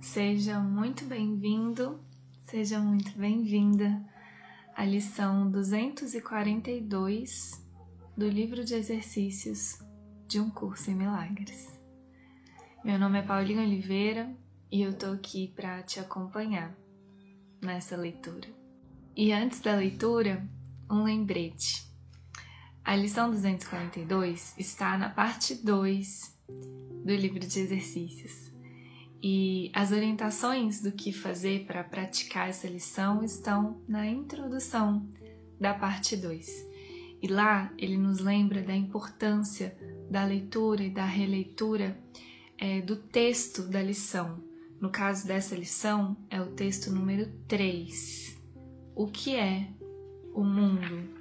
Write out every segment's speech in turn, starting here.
Seja muito bem-vindo, seja muito bem-vinda à lição 242 do livro de exercícios de um curso em milagres. Meu nome é Paulinha Oliveira e eu tô aqui para te acompanhar nessa leitura. E antes da leitura, um lembrete. A lição 242 está na parte 2 do livro de exercícios. E as orientações do que fazer para praticar essa lição estão na introdução da parte 2. E lá ele nos lembra da importância da leitura e da releitura é, do texto da lição. No caso dessa lição, é o texto número 3. O que é o mundo?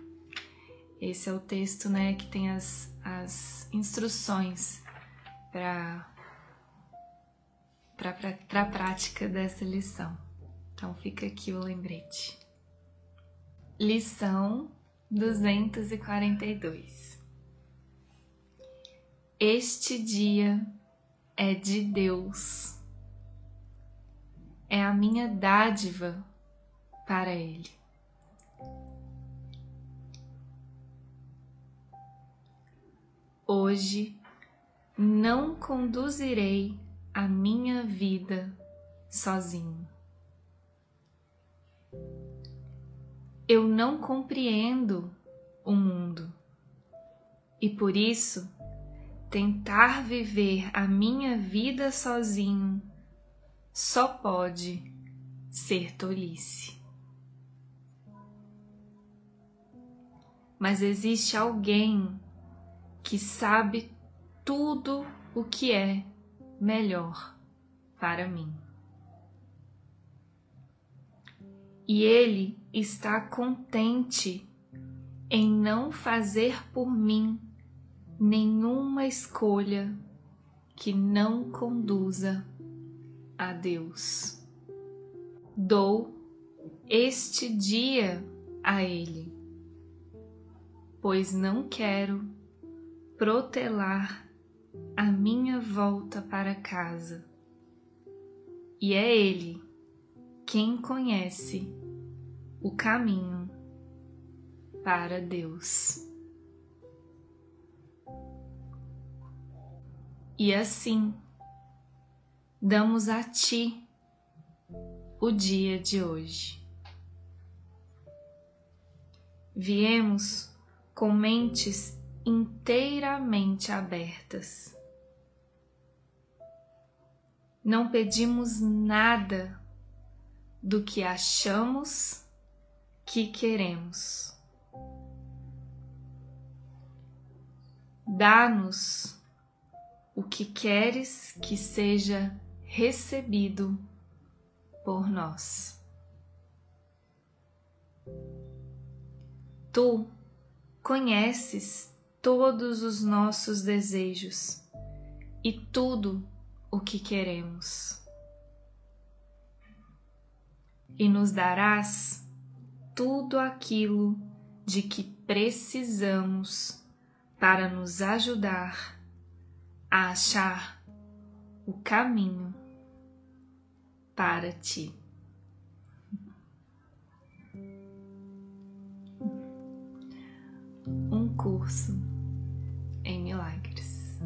Esse é o texto né, que tem as, as instruções para para a prática dessa lição. Então fica aqui o lembrete. Lição 242 Este dia é de Deus, é a minha dádiva para Ele. Hoje não conduzirei a minha vida sozinho. Eu não compreendo o mundo e por isso tentar viver a minha vida sozinho só pode ser tolice. Mas existe alguém que sabe tudo o que é melhor para mim. E Ele está contente em não fazer por mim nenhuma escolha que não conduza a Deus. Dou este dia a Ele, pois não quero protelar a minha volta para casa. E é Ele quem conhece o caminho para Deus. E assim, damos a Ti o dia de hoje. Viemos com mentes inteiramente abertas. Não pedimos nada do que achamos que queremos. Dá-nos o que queres que seja recebido por nós. Tu conheces todos os nossos desejos e tudo o que queremos. E nos darás tudo aquilo de que precisamos para nos ajudar a achar o caminho para ti. Um curso em milagres.